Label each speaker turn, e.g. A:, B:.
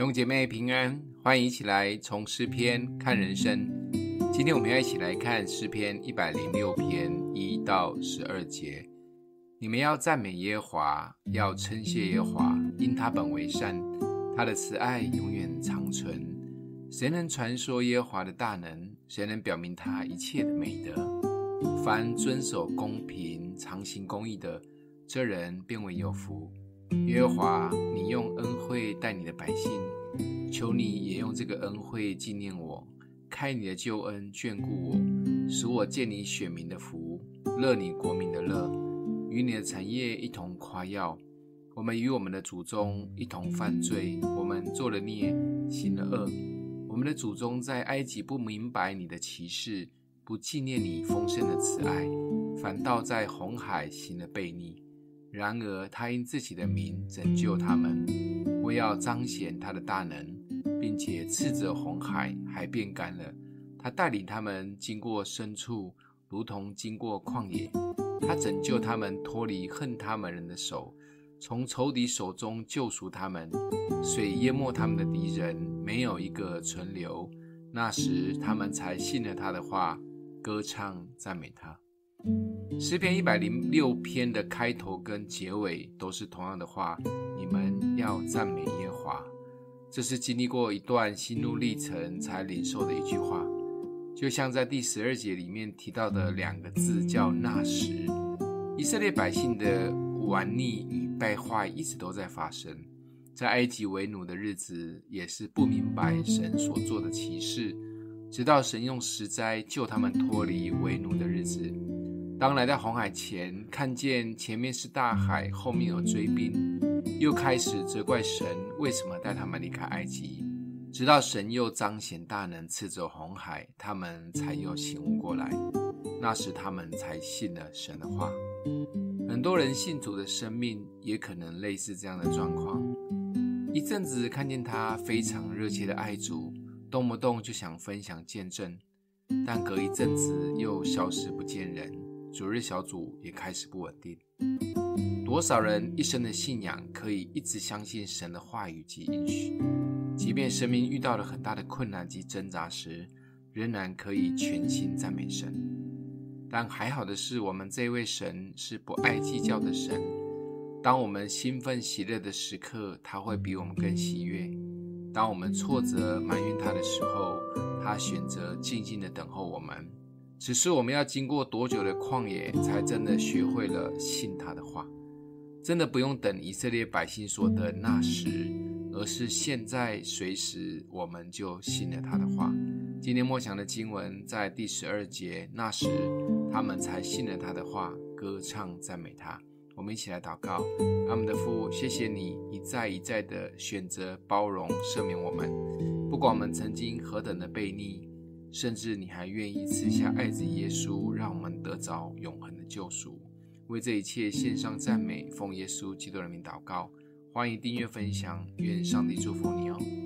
A: 弟兄姐妹平安，欢迎一起来从诗篇看人生。今天我们要一起来看诗篇一百零六篇一到十二节。你们要赞美耶和华，要称谢耶和华，因他本为善，他的慈爱永远长存。谁能传说耶和华的大能？谁能表明他一切的美德？凡遵守公平、常行公义的，这人便为有福。耶和华，你用恩惠待你的百姓，求你也用这个恩惠纪念我，开你的救恩眷顾我，使我见你选民的福，乐你国民的乐，与你的产业一同夸耀。我们与我们的祖宗一同犯罪，我们做了孽，行了恶。我们的祖宗在埃及不明白你的奇事，不纪念你丰盛的慈爱，反倒在红海行了悖逆。然而，他因自己的名拯救他们，为要彰显他的大能，并且斥责红海，海变干了。他带领他们经过深处，如同经过旷野。他拯救他们脱离恨他们人的手，从仇敌手中救赎他们。水淹没他们的敌人，没有一个存留。那时，他们才信了他的话，歌唱赞美他。诗篇一百零六篇的开头跟结尾都是同样的话：你们要赞美耶和华。这是经历过一段心路历程才领受的一句话，就像在第十二节里面提到的两个字，叫那时。以色列百姓的顽逆与败坏一直都在发生，在埃及为奴的日子，也是不明白神所做的奇事，直到神用十灾救他们脱离为奴的日子。当来到红海前，看见前面是大海，后面有追兵，又开始责怪神为什么带他们离开埃及。直到神又彰显大能，斥走红海，他们才又醒悟过来。那时他们才信了神的话。很多人信主的生命也可能类似这样的状况：一阵子看见他非常热切的爱主，动不动就想分享见证，但隔一阵子又消失不见人。主日小组也开始不稳定。多少人一生的信仰可以一直相信神的话语及应许，即便生命遇到了很大的困难及挣扎时，仍然可以全心赞美神。但还好的是，我们这位神是不爱计较的神。当我们兴奋喜乐的时刻，他会比我们更喜悦；当我们挫折埋怨他的时候，他选择静静的等候我们。只是我们要经过多久的旷野，才真的学会了信他的话？真的不用等以色列百姓说的那时，而是现在随时我们就信了他的话。今天默想的经文在第十二节，那时他们才信了他的话，歌唱赞美他。我们一起来祷告：阿们的父，谢谢你一再一再的选择包容赦免我们，不管我们曾经何等的悖逆。甚至你还愿意赐下爱子耶稣，让我们得着永恒的救赎。为这一切献上赞美，奉耶稣基督的名祷告。欢迎订阅分享，愿上帝祝福你哦。